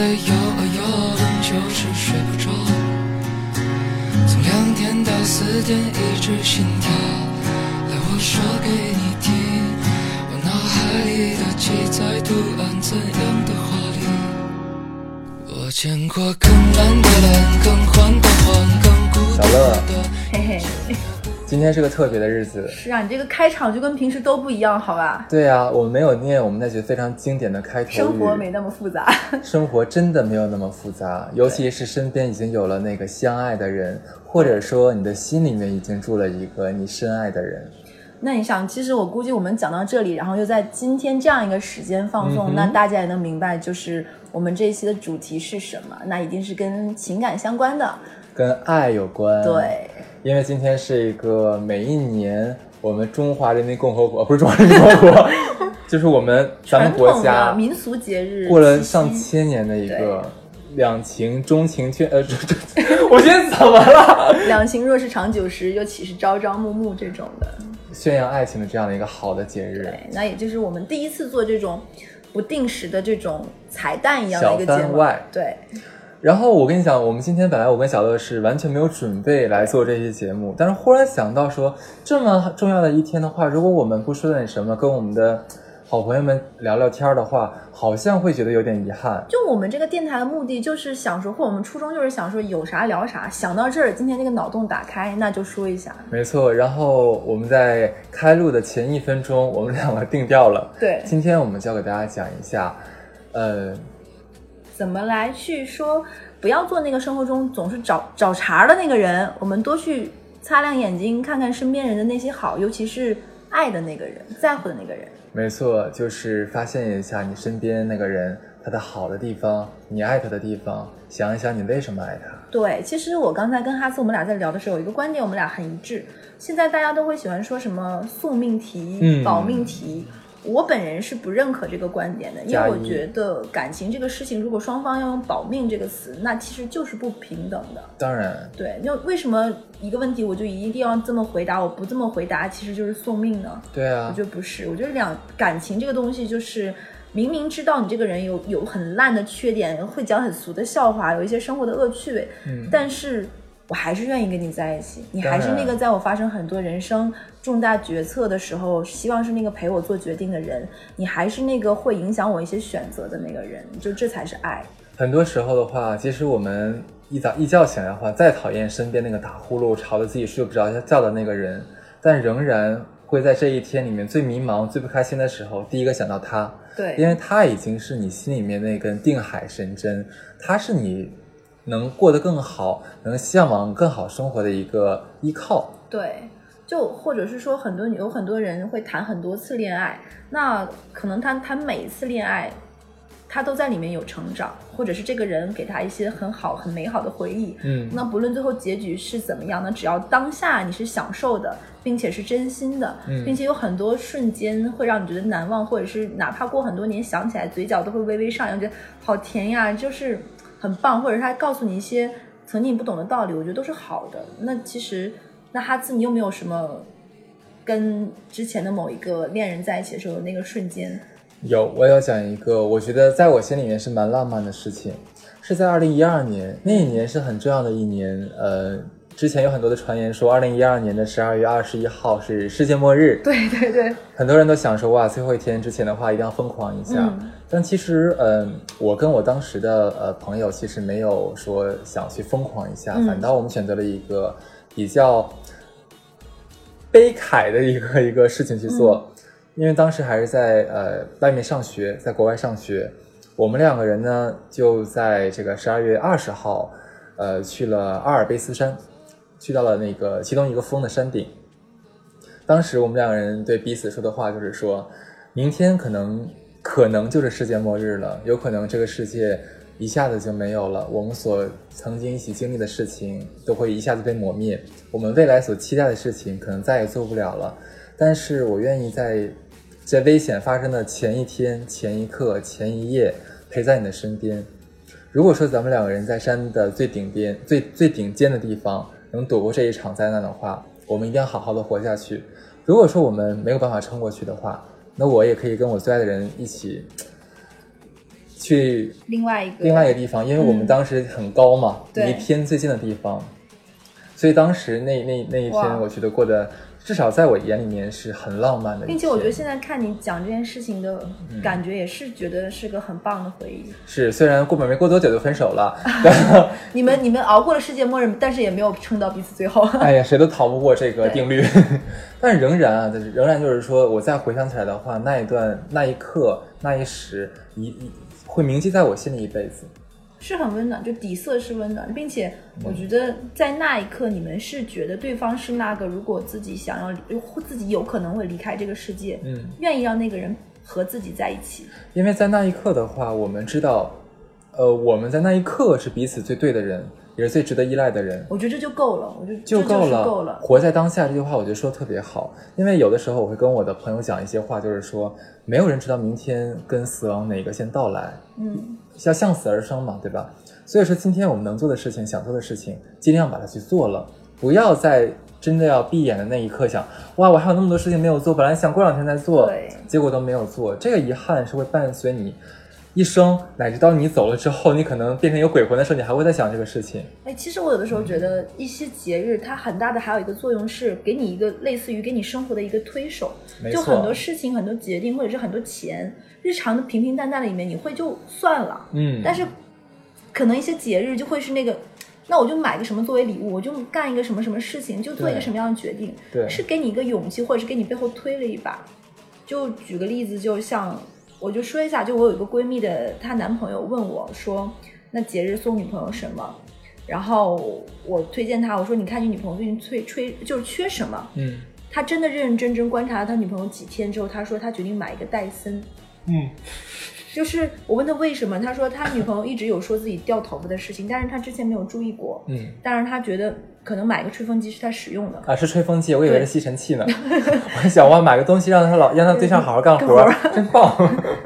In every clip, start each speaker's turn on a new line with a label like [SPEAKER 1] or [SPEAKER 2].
[SPEAKER 1] 累摇啊摇，就是睡不着。从两点到四点一直心跳，来我说给你听，我脑海里的记载图案怎样的华丽？我见过更蓝的蓝，更黄的欢，更孤独的。
[SPEAKER 2] 嘿嘿，
[SPEAKER 3] 今天是个特别的日子。
[SPEAKER 2] 是啊，你这个开场就跟平时都不一样，好吧？
[SPEAKER 3] 对啊，我们没有念我们那句非常经典的开头。
[SPEAKER 2] 生活没那么复杂。
[SPEAKER 3] 生活真的没有那么复杂，尤其是身边已经有了那个相爱的人，或者说你的心里面已经住了一个你深爱的人。
[SPEAKER 2] 那你想，其实我估计我们讲到这里，然后又在今天这样一个时间放送，
[SPEAKER 3] 嗯
[SPEAKER 2] 那大家也能明白，就是我们这一期的主题是什么？那一定是跟情感相关的。
[SPEAKER 3] 跟爱有关，，
[SPEAKER 2] 对，
[SPEAKER 3] 因为今天是一个每一年我们中华人民共和国，不是中华人民共和国，就是我们咱们国家
[SPEAKER 2] 民俗节日，
[SPEAKER 3] 过了上千年的一个两情钟情却，呃，这这，我今天怎么了？
[SPEAKER 2] 两情若是长久时，又岂是朝朝暮暮这种的。
[SPEAKER 3] 宣扬爱情的这样的一个好的节日，
[SPEAKER 2] 对，那也就是我们第一次做这种不定时的这种彩蛋一样的一个节目。对，
[SPEAKER 3] 然后我跟你讲，我们今天本来我跟小乐是完全没有准备来做这期节目，但是忽然想到说，这么重要的一天的话，如果我们不说点什么，跟我们的好朋友们聊聊天的话，好像会觉得有点遗憾。
[SPEAKER 2] 就我们这个电台的目的就是想说，或我们初衷就是想说有啥聊啥，想到这儿，今天这个脑洞打开，那就说一下。
[SPEAKER 3] 没错，然后我们在开录的前一分钟，我们两个定调了。
[SPEAKER 2] 对
[SPEAKER 3] 今天我们就要给大家讲一下，呃，
[SPEAKER 2] 怎么来去说，不要做那个生活中总是找找茬儿的那个人，我们多去擦亮眼睛，看看身边人的那些好，尤其是爱的那个人，在乎的那个人。
[SPEAKER 3] 没错，就是发现一下你身边那个人他的好的地方，你爱他的地方，想一想你为什么爱他。
[SPEAKER 2] 对，其实我刚才跟哈斯我们俩在聊的时候，有一个观点我们俩很一致。现在大家都会喜欢说什么宿命题、
[SPEAKER 3] 嗯
[SPEAKER 2] 保命题，我本人是不认可这个观点的，因为我觉得感情这个事情，如果双方要用保命这个词，那其实就是不平等的。
[SPEAKER 3] 当然，
[SPEAKER 2] 对，那为什么一个问题我就一定要这么回答，我不这么回答其实就是送命呢？
[SPEAKER 3] 对啊
[SPEAKER 2] 我，觉得不是，我觉得两感情这个东西就是。明明知道你这个人有有很烂的缺点，会讲很俗的笑话，有一些生活的恶趣味，
[SPEAKER 3] 嗯
[SPEAKER 2] 但是我还是愿意跟你在一起。你还是那个在我发生很多人生重大决策的时候，希望是那个陪我做决定的人。你还是那个会影响我一些选择的那个人，就这才是爱。
[SPEAKER 3] 很多时候的话，其实我们一早一觉醒来的话，再讨厌身边那个打呼噜吵得自己睡不着觉的那个人，但仍然会在这一天里面最迷茫、最不开心的时候，第一个想到他。
[SPEAKER 2] 对
[SPEAKER 3] 因为他已经是你心里面那根定海神针，他是你能过得更好、能向往更好生活的一个依靠。
[SPEAKER 2] 对，就或者是说，很多有很多人会谈很多次恋爱，那可能他谈每一次恋爱，他都在里面有成长，或者是这个人给他一些很好、很美好的回忆。
[SPEAKER 3] 嗯
[SPEAKER 2] 那不论最后结局是怎么样那？只要当下你是享受的，并且是真心的，
[SPEAKER 3] 嗯
[SPEAKER 2] 并且有很多瞬间会让你觉得难忘，或者是哪怕过很多年想起来，嘴角都会微微上扬，觉得好甜呀，就是很棒，或者他告诉你一些曾经你不懂的道理，我觉得都是好的。那其实，那哈兹，你有没有什么跟之前的某一个恋人在一起的时候那个瞬间？
[SPEAKER 3] 有，我要讲一个，我觉得在我心里面是蛮浪漫的事情，是在二零一二年，那一年是很重要的一年。呃，之前有很多的传言说，二零一二年的十二月二十一号是世界末日，
[SPEAKER 2] 对对对，
[SPEAKER 3] 很多人都想说哇，最后一天之前的话一定要疯狂一下。
[SPEAKER 2] 嗯
[SPEAKER 3] 但其实，嗯、我跟我当时的呃朋友其实没有说想去疯狂一下，
[SPEAKER 2] 嗯
[SPEAKER 3] 反倒我们选择了一个比较悲慨的一个 一个事情去做，因为当时还是在呃外面上学，在国外上学，我们两个人呢就在这个十二月二十号，呃去了阿尔卑斯山，去到了那个其中一个峰的山顶。当时我们两个人对彼此说的话就是说，明天可能可能就是世界末日了，有可能这个世界一下子就没有了，我们所曾经一起经历的事情都会一下子被磨灭，我们未来所期待的事情可能再也做不了了。但是我愿意在这危险发生的前一天、前一刻、前一夜陪在你的身边。如果说咱们两个人在山的最顶边、最最顶尖的地方能躲过这一场灾难的话，我们一定要好好的活下去。如果说我们没有办法撑过去的话，那我也可以跟我最爱的人一起去
[SPEAKER 2] 另外一个
[SPEAKER 3] 另外一个地方，因为我们
[SPEAKER 2] 嗯。
[SPEAKER 3] 当时很高嘛，
[SPEAKER 2] 对。
[SPEAKER 3] 离天最近的地方，所以当时那那那一天，我觉得过得至少在我眼里面是很浪漫的。
[SPEAKER 2] 并且我觉得现在看你讲这件事情的
[SPEAKER 3] 嗯
[SPEAKER 2] 感觉，也是觉得是个很棒的回忆。
[SPEAKER 3] 是虽然过没过多久就分手了，
[SPEAKER 2] 你们你们熬过了世界末日，但是也没有撑到彼此最后。
[SPEAKER 3] 哎呀，谁都逃不过这个定律。但仍然啊，仍然就是说，我再回想起来的话，那一段、那一刻、那一时，一一会铭记在我心里一辈子。
[SPEAKER 2] 是很温暖，就底色是温暖，并且
[SPEAKER 3] 嗯
[SPEAKER 2] 我觉得在那一刻，你们是觉得对方是那个如果自己想要自己有可能会离开这个世界，
[SPEAKER 3] 嗯，
[SPEAKER 2] 愿意让那个人和自己在一起。
[SPEAKER 3] 因为在那一刻的话，我们知道，呃，我们在那一刻是彼此最对的人，也是最值得依赖的人。
[SPEAKER 2] 我觉得这就够了，我觉得
[SPEAKER 3] 就
[SPEAKER 2] 就
[SPEAKER 3] 够了，
[SPEAKER 2] 够了。
[SPEAKER 3] 活在当下这句话，我觉得说的特别好。因为有的时候我会跟我的朋友讲一些话，就是说，没有人知道明天跟死亡哪个先到来，
[SPEAKER 2] 嗯，
[SPEAKER 3] 要向死而生嘛，对吧？所以说，今天我们能做的事情、想做的事情，尽量把它去做了，不要在真的要闭眼的那一刻想，哇，我还有那么多事情没有做，本来想过两天再做，结果都没有做，这个遗憾是会伴随你一生，乃至到你走了之后，你可能变成一个鬼魂的时候，你还会在想这个事情。
[SPEAKER 2] 哎，其实我有的时候觉得一些节日，它很大的还有一个作用是给你一个类似于给你生活的一个推手，就很多事情、很多决定，或者是很多钱，日常的平平淡淡的里面，你会就算了。
[SPEAKER 3] 嗯，
[SPEAKER 2] 但是可能一些节日就会是那个，那我就买个什么作为礼物，我就干一个什么什么事情，就做一个什么样的决定，
[SPEAKER 3] 对
[SPEAKER 2] 是给你一个勇气，或者是给你背后推了一把。就举个例子，就像我就说一下，就我有一个闺蜜的，她男朋友问我说，那节日送女朋友什么？然后我推荐他，我说你看你女朋友最近催催就是缺什么？
[SPEAKER 3] 嗯
[SPEAKER 2] 他真的认认真真观察了他女朋友几天之后，他说他决定买一个戴森。
[SPEAKER 3] 嗯，
[SPEAKER 2] 就是我问他为什么，他说他女朋友一直有说自己掉头发的事情，但是他之前没有注意过。
[SPEAKER 3] 嗯。
[SPEAKER 2] 但是他觉得可能买个吹风机是他使用的。
[SPEAKER 3] 啊，是吹风机，我以为是吸尘器呢。我还想哇，买个东西让他老让他对象好好干活 真棒。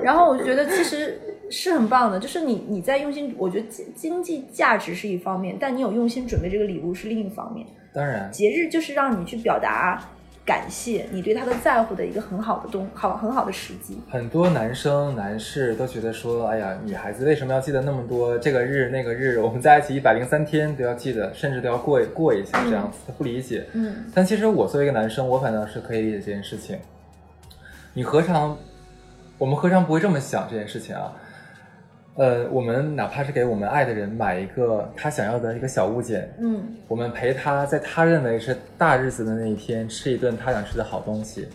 [SPEAKER 2] 然后我就觉得其实是很棒的，就是你你在用心，我觉得经经济价值是一方面，但你有用心准备这个礼物是另一方面。
[SPEAKER 3] 当然，
[SPEAKER 2] 节日就是让你去表达感谢你对他的在乎的一个很好的东好很好的时机。
[SPEAKER 3] 很多男生男士都觉得说，哎呀，女孩子为什么要记得那么多？这个日那个日，我们在一起一百零三天都要记得，甚至都要过过一下这样子，他不理解。
[SPEAKER 2] 嗯，
[SPEAKER 3] 但其实我作为一个男生，我反倒是可以理解这件事情。你何尝，我们何尝不会这么想这件事情啊？呃，我们哪怕是给我们爱的人买一个他想要的一个小物件，
[SPEAKER 2] 嗯，
[SPEAKER 3] 我们陪他在他认为是大日子的那一天吃一顿他想吃的好东西，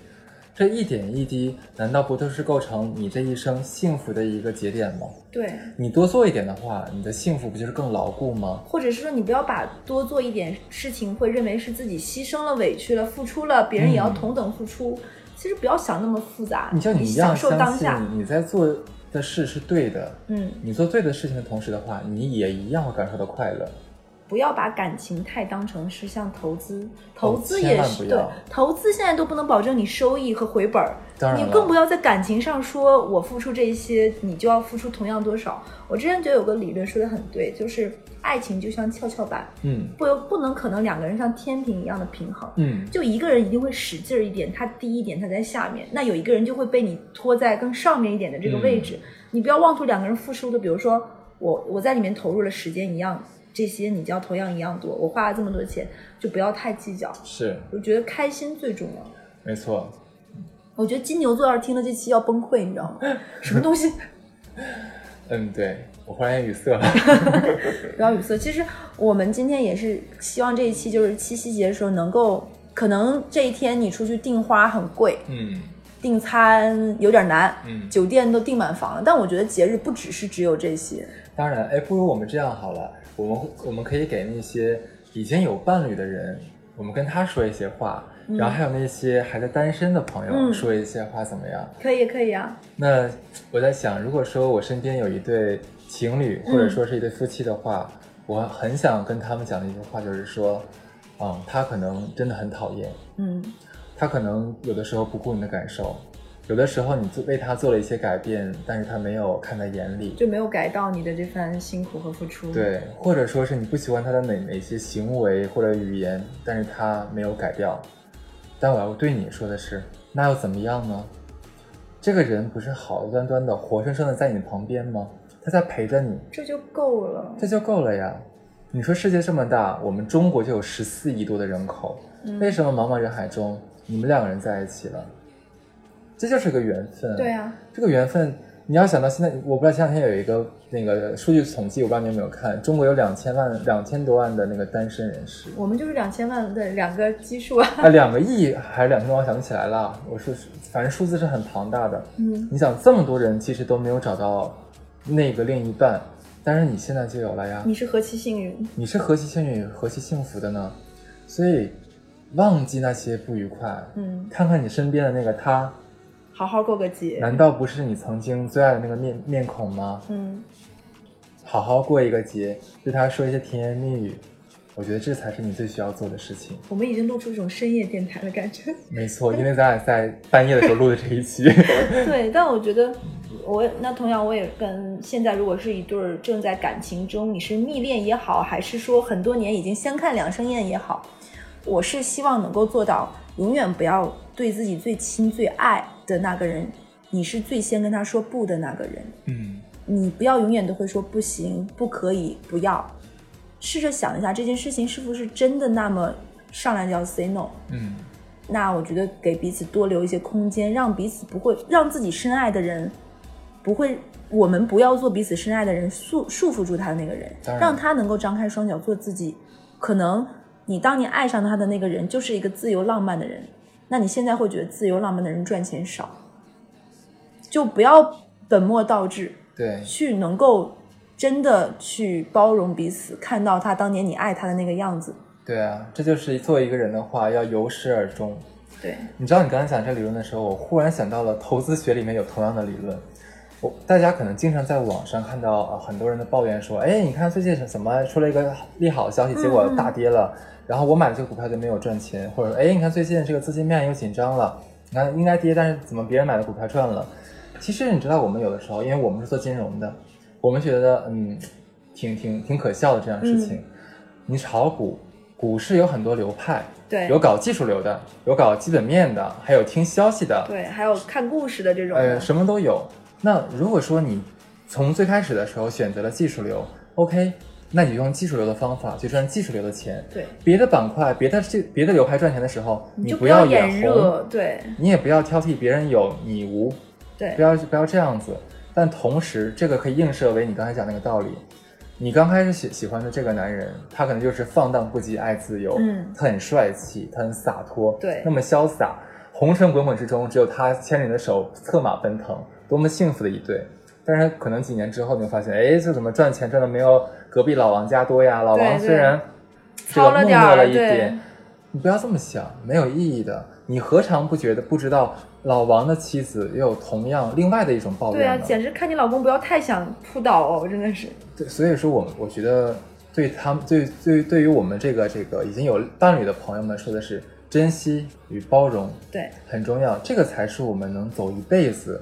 [SPEAKER 3] 这一点一滴，难道不都是构成你这一生幸福的一个节点吗？
[SPEAKER 2] 对。
[SPEAKER 3] 你多做一点的话，你的幸福不就是更牢固吗？
[SPEAKER 2] 或者是说，你不要把多做一点事情，会认为是自己牺牲了、委屈了、付出了，别人也要同等付出。其实不要想那么复杂，
[SPEAKER 3] 你像你一样
[SPEAKER 2] 享受当下。
[SPEAKER 3] 你在做的事是对的，
[SPEAKER 2] 嗯，
[SPEAKER 3] 你做对的事情的同时的话，你也一样会感受到快乐。
[SPEAKER 2] 不要把感情太当成是像投资，投资也是、对，投资现在都不能保证你收益和回本儿，你更不要在感情上说我付出这些，你就要付出同样多少。我之前觉得有个理论说的很对，就是爱情就像跷跷板，
[SPEAKER 3] 嗯
[SPEAKER 2] 不不能可能两个人像天平一样的平衡。
[SPEAKER 3] 嗯，
[SPEAKER 2] 就一个人一定会使劲儿一点，他低一点，他在下面；那有一个人就会被你拖在更上面一点的这个位置。你不要妄图两个人付出的，比如说我我在里面投入了时间一样，这些你就要同样一样多。我花了这么多钱，就不要太计较。
[SPEAKER 3] 是
[SPEAKER 2] 我觉得开心最重要。
[SPEAKER 3] 没错。
[SPEAKER 2] 我觉得金牛座要是听了这期要崩溃，你知道吗？什么东西？
[SPEAKER 3] 嗯，对我忽然间语塞了。
[SPEAKER 2] 不要语塞。其实我们今天也是希望这一期就是七夕节的时候能够，可能这一天你出去订花很贵，
[SPEAKER 3] 嗯
[SPEAKER 2] 订餐有点难，
[SPEAKER 3] 嗯
[SPEAKER 2] 酒店都订满房了。但我觉得节日不只是只有这些，
[SPEAKER 3] 当然，哎，不如我们这样好了，我们我们可以给那些已经有伴侣的人，我们跟他说一些话，然后还有那些还在单身的朋友
[SPEAKER 2] 嗯
[SPEAKER 3] 说一些话，怎么样？
[SPEAKER 2] 可以可以啊。
[SPEAKER 3] 那我在想，如果说我身边有一对情侣，或者说是一对夫妻的话，我很想跟他们讲的一句话就是说，嗯，他可能真的很讨厌，
[SPEAKER 2] 嗯，
[SPEAKER 3] 他可能有的时候不顾你的感受，有的时候你做为他做了一些改变，但是他没有看在眼里，
[SPEAKER 2] 就没有改到你的这番辛苦和付出。，
[SPEAKER 3] 对，或者说是你不喜欢他的哪哪些行为或者语言，但是他没有改掉。但我要对你说的是，那又怎么样呢？这个人不是好端端的、活生生的在你旁边吗？他在陪着你，
[SPEAKER 2] 这就够了。
[SPEAKER 3] 这就够了呀。你说世界这么大，我们中国就有十四亿多的人口，
[SPEAKER 2] 嗯
[SPEAKER 3] 为什么茫茫人海中你们两个人在一起了？这就是个缘分。
[SPEAKER 2] 对啊，
[SPEAKER 3] 这个缘分，你要想到现在，我不知道前两天有一个那个数据统计，我不知道你有没有看，中国有两千万、两千多万的那个单身人士，
[SPEAKER 2] 我们就是两千万的两个基数啊。
[SPEAKER 3] 啊，两个亿还是两千多万，我想不起来了。我说，反正数字是很庞大的。
[SPEAKER 2] 嗯，
[SPEAKER 3] 你想，这么多人其实都没有找到那个另一半，但是你现在就有了呀。
[SPEAKER 2] 你是何其幸运。
[SPEAKER 3] 你是何其幸运，何其幸福的呢？所以，忘记那些不愉快，
[SPEAKER 2] 嗯，
[SPEAKER 3] 看看你身边的那个他，
[SPEAKER 2] 好好过个节。
[SPEAKER 3] 难道不是你曾经最爱的那个面面孔吗？
[SPEAKER 2] 嗯，
[SPEAKER 3] 好好过一个节，对他说一些甜言蜜语，我觉得这才是你最需要做的事情。
[SPEAKER 2] 我们已经露出一种深夜电台的感觉。
[SPEAKER 3] 没错，因为咱俩在半夜的时候录的这一期。
[SPEAKER 2] 对，但我觉得我那同样我也跟现在如果是一对儿正在感情中，你是蜜恋也好，还是说很多年已经相看两生厌也好，我是希望能够做到永远不要对自己最亲最爱的那个人，你是最先跟他说不的那个人。
[SPEAKER 3] 嗯，
[SPEAKER 2] 你不要永远都会说不行、不可以、不要。试着想一下，这件事情是不是真的那么上来就要 say no？
[SPEAKER 3] 嗯，
[SPEAKER 2] 那我觉得给彼此多留一些空间，让彼此不会让自己深爱的人不会，我们不要做彼此深爱的人束束缚住他的那个人让他能够张开双脚做自己。可能你当年爱上他的那个人就是一个自由浪漫的人，那你现在会觉得自由浪漫的人赚钱少，就不要本末倒置，
[SPEAKER 3] 对，
[SPEAKER 2] 去能够真的去包容彼此，看到他当年你爱他的那个样子。
[SPEAKER 3] 对啊，这就是作为一个人的话，要由始而终。
[SPEAKER 2] 对，
[SPEAKER 3] 你知道你刚才讲这理论的时候，我忽然想到了投资学里面有同样的理论。我大家可能经常在网上看到呃很多人的抱怨说，哎，你看最近是怎么出了一个利好消息，结果大跌了，然后我买的这个股票就没有赚钱，或者哎，你看最近这个资金面又紧张了，你看应该跌，但是怎么别人买的股票赚了？其实你知道，我们有的时候，因为我们是做金融的，我们觉得嗯，挺挺挺可笑的这样事情。你炒股，股市有很多流派，
[SPEAKER 2] 对
[SPEAKER 3] 有搞技术流的，有搞基本面的，还有听消息的，
[SPEAKER 2] 对，还有看故事的这种的。
[SPEAKER 3] 呃，什么都有。那如果说你从最开始的时候选择了技术流，OK，那你就用技术流的方法去赚技术流的钱。
[SPEAKER 2] 对，
[SPEAKER 3] 别的板块、别的这别的流派赚钱的时候，
[SPEAKER 2] 你就
[SPEAKER 3] 不
[SPEAKER 2] 要
[SPEAKER 3] 眼红，
[SPEAKER 2] 眼热，对
[SPEAKER 3] 你也不要挑剔别人有你无，
[SPEAKER 2] 对
[SPEAKER 3] 不要不要这样子。但同时，这个可以映射为你刚才讲那个道理。你刚开始喜喜欢的这个男人，他可能就是放荡不羁、爱自由，
[SPEAKER 2] 嗯
[SPEAKER 3] 他很帅气，他很洒脱，
[SPEAKER 2] 对
[SPEAKER 3] 那么潇洒。红尘滚滚之中，只有他牵着你的手，策马奔腾，多么幸福的一对。但是可能几年之后，你会发现，哎，这怎么赚钱赚的没有隔壁老王家多呀？老王虽然这个
[SPEAKER 2] 糙了点儿
[SPEAKER 3] 没落了一点，你不要这么想，没有意义的。你何尝不觉得不知道老王的妻子也有同样另外的一种抱
[SPEAKER 2] 对啊，简直看你老公不要太想扑倒哦，真的是。
[SPEAKER 3] 对，所以说我我觉得对他们对对对于我们这个这个已经有伴侣的朋友们说的是珍惜与包容
[SPEAKER 2] 对，
[SPEAKER 3] 很重要，这个才是我们能走一辈子。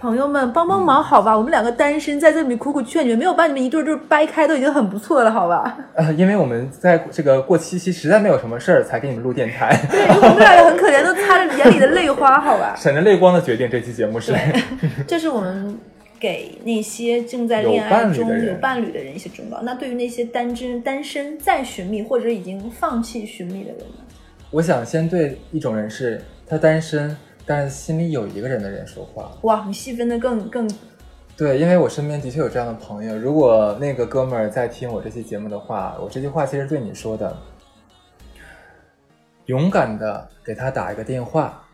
[SPEAKER 2] 朋友们帮帮忙好吧，我们两个单身在这里苦苦劝你们，没有把你们一对儿对儿掰开都已经很不错了，好吧？
[SPEAKER 3] 呃，因为我们在这个过七夕实在没有什么事儿，才给你们录电台，
[SPEAKER 2] 对，我们俩也很可怜，都擦着眼里的泪花，好吧？
[SPEAKER 3] 闪着泪光的决定这期节目是。
[SPEAKER 2] 这是我们给那些正在恋爱中有伴侣的人一些忠告。那对于那些单身、单身在寻觅或者已经放弃寻觅的人呢？
[SPEAKER 3] 我想先对一种人是他单身，但是心里有一个人的人说话。
[SPEAKER 2] 哇，你细分的更更
[SPEAKER 3] 对，因为我身边的确有这样的朋友。如果那个哥们儿在听我这期节目的话，我这句话其实对你说的，勇敢的给他打一个电话，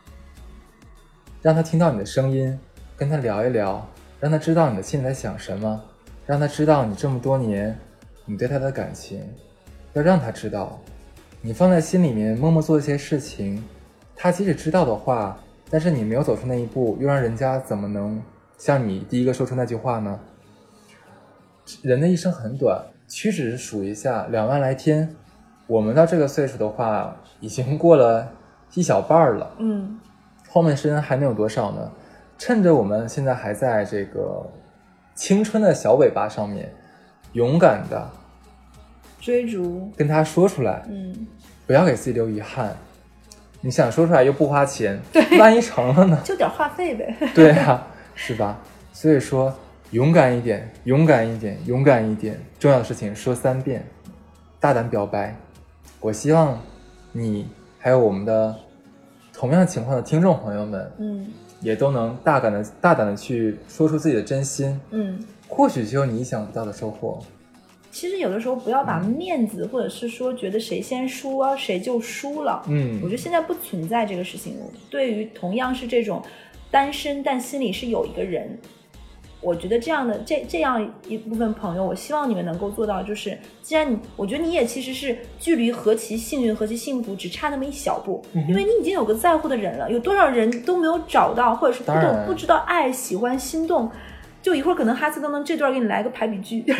[SPEAKER 3] 让他听到你的声音，跟他聊一聊，让他知道你的心里在想什么，让他知道你这么多年你对他的感情，要让他知道，你放在心里面默默做一些事情，他即使知道的话，但是你没有走出那一步，又让人家怎么能像你第一个说出那句话呢？人的一生很短，屈指数一下，两万来天。我们到这个岁数的话，已经过了一小半了，
[SPEAKER 2] 嗯，
[SPEAKER 3] 后面时间还能有多少呢？趁着我们现在还在这个青春的小尾巴上面，勇敢的
[SPEAKER 2] 追逐，
[SPEAKER 3] 跟他说出来，
[SPEAKER 2] 嗯，
[SPEAKER 3] 不要给自己留遗憾。你想说出来又不花钱，万一成了呢？
[SPEAKER 2] 就点话费呗。
[SPEAKER 3] 对啊，是吧？所以说，勇敢一点，勇敢一点，勇敢一点，重要的事情说三遍，大胆表白。我希望你还有我们的同样情况的听众朋友们，
[SPEAKER 2] 嗯
[SPEAKER 3] 也都能大胆的、大胆的去说出自己的真心，
[SPEAKER 2] 嗯。
[SPEAKER 3] 或许就有你意想不到的收获。
[SPEAKER 2] 其实有的时候不要把面子，或者是说觉得谁先输啊，谁就输了。
[SPEAKER 3] 嗯
[SPEAKER 2] 我觉得现在不存在这个事情。对于同样是这种单身，但心里是有一个人，我觉得这样的这这样一部分朋友，我希望你们能够做到，就是既然你，我觉得你也其实是距离何其幸运、何其幸福，只差那么一小步，
[SPEAKER 3] 嗯
[SPEAKER 2] 因为你已经有个在乎的人了。有多少人都没有找到，或者是不懂、不知道爱、喜欢、心动。就一会儿可能哈斯都能这段给你来个排比句，就是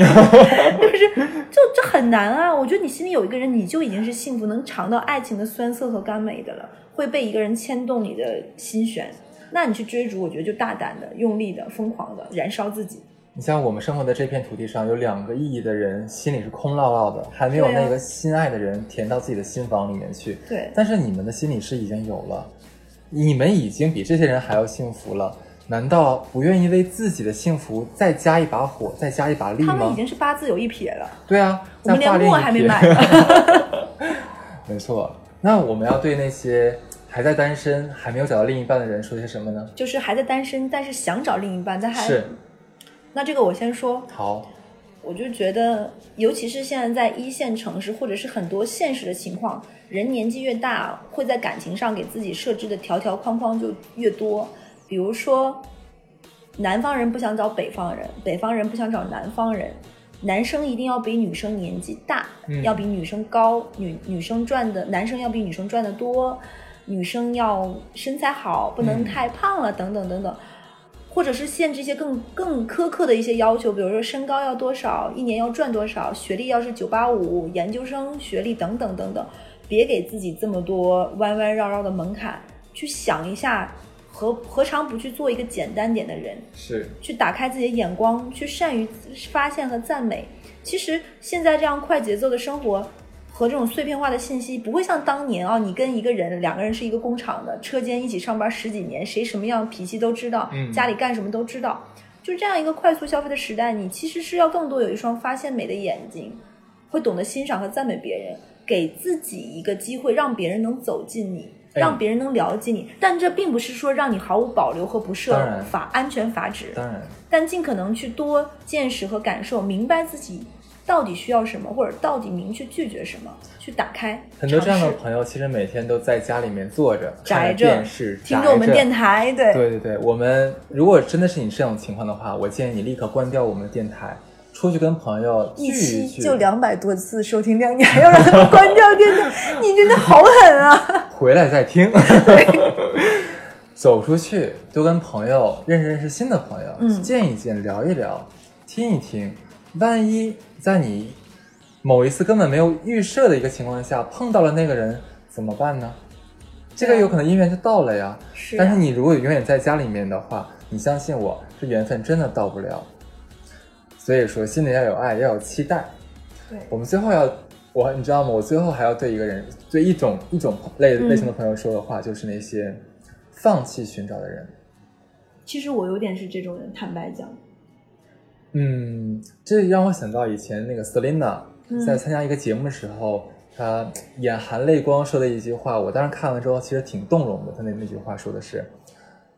[SPEAKER 2] 就这很难啊！我觉得你心里有一个人，你就已经是幸福，能尝到爱情的酸涩和甘美的了，会被一个人牵动你的心弦。那你去追逐，我觉得就大胆的、用力的、疯狂的燃烧自己。
[SPEAKER 3] 你像我们生活的这片土地上，有两个意义的人，心里是空落落的，还没有那个心爱的人填到自己的心房里面去。
[SPEAKER 2] 对
[SPEAKER 3] 但是你们的心里是已经有了，你们已经比这些人还要幸福了。难道不愿意为自己的幸福再加一把火，再加一把力吗？
[SPEAKER 2] 他们已经是八字有一撇了，
[SPEAKER 3] 对啊，
[SPEAKER 2] 我们连墨还没买呢。
[SPEAKER 3] 没错，那我们要对那些还在单身、还没有找到另一半的人说些什么呢？
[SPEAKER 2] 就是还在单身，但是想找另一半，但还
[SPEAKER 3] 是
[SPEAKER 2] 那这个我先说，
[SPEAKER 3] 好，
[SPEAKER 2] 我就觉得，尤其是现在在一线城市，或者是很多现实的情况，人年纪越大，会在感情上给自己设置的条条框框就越多。比如说，南方人不想找北方人，北方人不想找南方人，男生一定要比女生年纪大，
[SPEAKER 3] 嗯
[SPEAKER 2] 要比女生高，女女生赚的，男生要比女生赚的多，女生要身材好，不能
[SPEAKER 3] 嗯
[SPEAKER 2] 太胖了，等等等等。或者是限制一些更更苛刻的一些要求，比如说身高要多少，一年要赚多少，学历要是九八五、研究生学历等等等等，别给自己这么多弯弯绕绕的门槛。去想一下，何何尝不去做一个简单点的人？
[SPEAKER 3] 是
[SPEAKER 2] 去打开自己的眼光，去善于发现和赞美。其实现在这样快节奏的生活和这种碎片化的信息，不会像当年啊，你跟一个人两个人是一个工厂的车间一起上班十几年，谁什么样脾气都知道，
[SPEAKER 3] 嗯
[SPEAKER 2] 家里干什么都知道。就这样一个快速消费的时代，你其实是要更多有一双发现美的眼睛，会懂得欣赏和赞美别人，给自己一个机会，让别人能走进你。
[SPEAKER 3] 哎。
[SPEAKER 2] 让别人能了解你，但这并不是说让你毫无保留和不设法安全法旨，
[SPEAKER 3] 当然，
[SPEAKER 2] 但尽可能去多见识和感受，明白自己到底需要什么，或者到底明确拒绝什么，去打开
[SPEAKER 3] 很多这样的朋友其实每天都在家里面坐着，
[SPEAKER 2] 宅着
[SPEAKER 3] 电视，
[SPEAKER 2] 听着我们电台，对。
[SPEAKER 3] 对对对，我们如果真的是你这种情况的话，我建议你立刻关掉我们的电台，出去跟朋友聚
[SPEAKER 2] 一期
[SPEAKER 3] 一聚，
[SPEAKER 2] 就两百多次收听量，你还要让他们关掉电台，你真的好狠啊！
[SPEAKER 3] 回来再听。走出去，多跟朋友认识认识新的朋友，
[SPEAKER 2] 嗯
[SPEAKER 3] 见一见，聊一聊，听一听。万一在你某一次根本没有预设的一个情况下碰到了那个人，怎么办呢？这个有可能姻缘就到了呀。
[SPEAKER 2] 是啊
[SPEAKER 3] 但是你如果永远在家里面的话，你相信我，这缘分真的到不了。所以说，心里要有爱，要有期待。
[SPEAKER 2] 对
[SPEAKER 3] 我们最后要，我你知道吗？我最后还要对一个人，对一种一种类
[SPEAKER 2] 嗯
[SPEAKER 3] 类型的朋友说的话，就是那些放弃寻找的人。
[SPEAKER 2] 其实我有点是这种人，坦白讲，
[SPEAKER 3] 嗯，这让我想到以前那个 Selina
[SPEAKER 2] 嗯
[SPEAKER 3] 在参加一个节目的时候，她眼含泪光说的一句话，我当时看完之后其实挺动容的。她那那句话说的是：“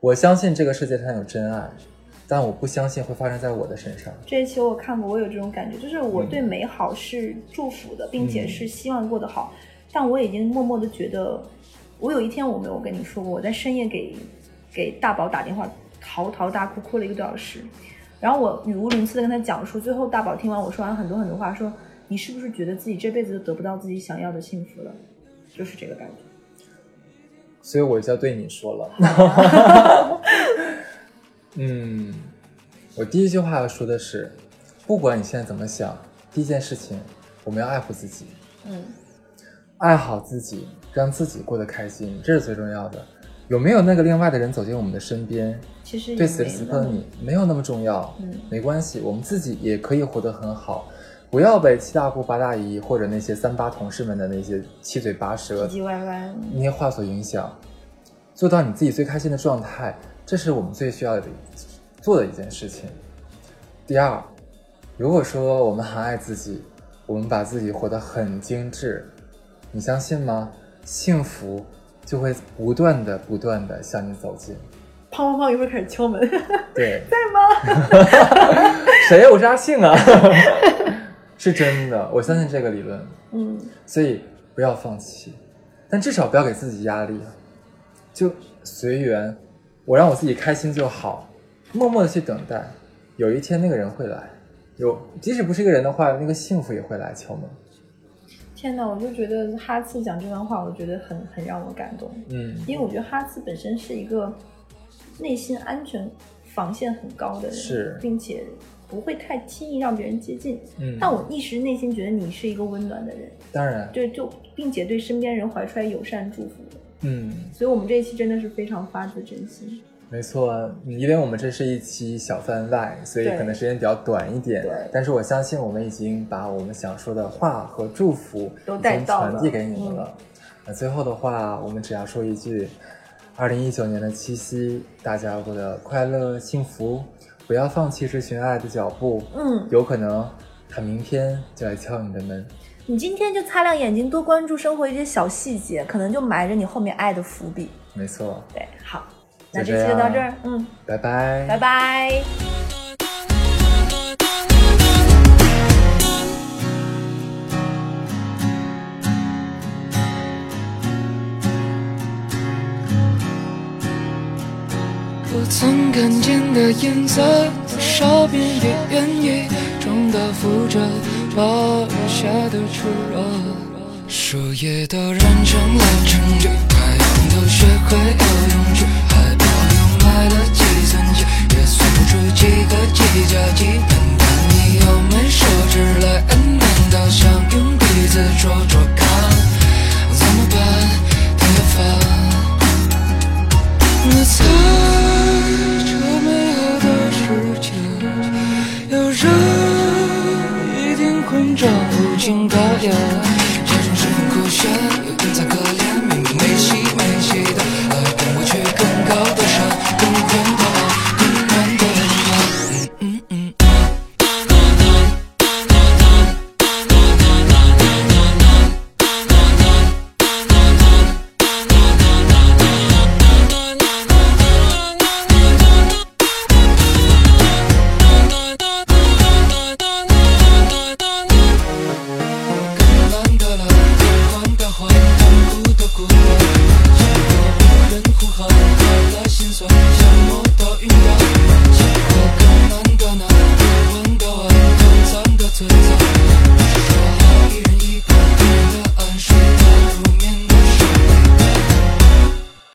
[SPEAKER 3] 我相信这个世界上有真爱，但我不相信会发生在我的身上。
[SPEAKER 2] 这一期我看过，我有这种感觉，就是我对美好是祝福的，并且是希望过得好，但我已经默默的觉得，我有一天我没有跟你说过，我在深夜给给大宝打电话，嚎啕大哭，哭了一个多小时，然后我语无伦次的跟他讲述，最后大宝听完我说完很多很多话，说你是不是觉得自己这辈子都得不到自己想要的幸福了？就是这个感觉。”
[SPEAKER 3] 所以我就要对你说了。嗯，我第一句话要说的是，不管你现在怎么想，第一件事情，我们要爱护自己，
[SPEAKER 2] 嗯，
[SPEAKER 3] 爱好自己，让自己过得开心，这是最重要的。有没有那个另外的人走进我们的身边，
[SPEAKER 2] 其实
[SPEAKER 3] 对此时此刻的你没有那么重要，
[SPEAKER 2] 嗯。
[SPEAKER 3] 没关系，我们自己也可以活得很好。不要被七大姑八大姨或者那些三八同事们的那些七嘴八舌
[SPEAKER 2] 唧唧歪歪，
[SPEAKER 3] 那些话所影响，做到你自己最开心的状态，这是我们最需要的做的一件事情。第二，如果说我们很爱自己，我们把自己活得很精致，你相信吗？幸福就会不断的、不断的向你走近。
[SPEAKER 2] 砰砰砰，一会儿开始敲门，
[SPEAKER 3] 对，
[SPEAKER 2] 在吗？
[SPEAKER 3] 谁？我是阿信啊，是真的，我相信这个理论，
[SPEAKER 2] 嗯，
[SPEAKER 3] 所以不要放弃，但至少不要给自己压力，就随缘，我让我自己开心就好，默默的去等待，有一天那个人会来，有即使不是一个人的话，那个幸福也会来敲门。
[SPEAKER 2] 天哪，我就觉得哈次讲这段话，我觉得很很让我感动，
[SPEAKER 3] 嗯，
[SPEAKER 2] 因为我觉得哈次本身是一个内心安全防线很高的人，
[SPEAKER 3] 是。
[SPEAKER 2] 并且不会太轻易让别人接近。
[SPEAKER 3] 嗯。
[SPEAKER 2] 但我一时内心觉得你是一个温暖的人，
[SPEAKER 3] 当然，
[SPEAKER 2] 对，就并且对身边人怀揣友善祝福。的，
[SPEAKER 3] 嗯，
[SPEAKER 2] 所以我们这一期真的是非常发自真心。
[SPEAKER 3] 没错，嗯因为我们这是一期小番外，所以可能时间比较短一点。
[SPEAKER 2] 对
[SPEAKER 3] 但是我相信我们已经把我们想说的话和祝福
[SPEAKER 2] 都
[SPEAKER 3] 传递给你们了。那最后的话，我们只要说一句：二零一九年的七夕，大家过得快乐幸福，不要放弃追寻爱的脚步。
[SPEAKER 2] 嗯，
[SPEAKER 3] 有可能他明天就来敲你的门。
[SPEAKER 2] 你今天就擦亮眼睛，多关注生活一些小细节，可能就埋着你后面爱的伏笔。
[SPEAKER 3] 没错，
[SPEAKER 2] 对，好，那这期就到这儿，嗯，
[SPEAKER 3] 拜拜，
[SPEAKER 2] 拜拜。
[SPEAKER 1] 我曾看见的颜色，多少遍也愿意重蹈覆辙，把留下的炽热。树叶都染成了证据，太阳都学会游泳去，海报又买了计算机，也算不出几个几加几。但但你又没说出来，难道想用鼻子戳戳看？怎么办？太烦。那在这美好的世界，有人这无尽的夜。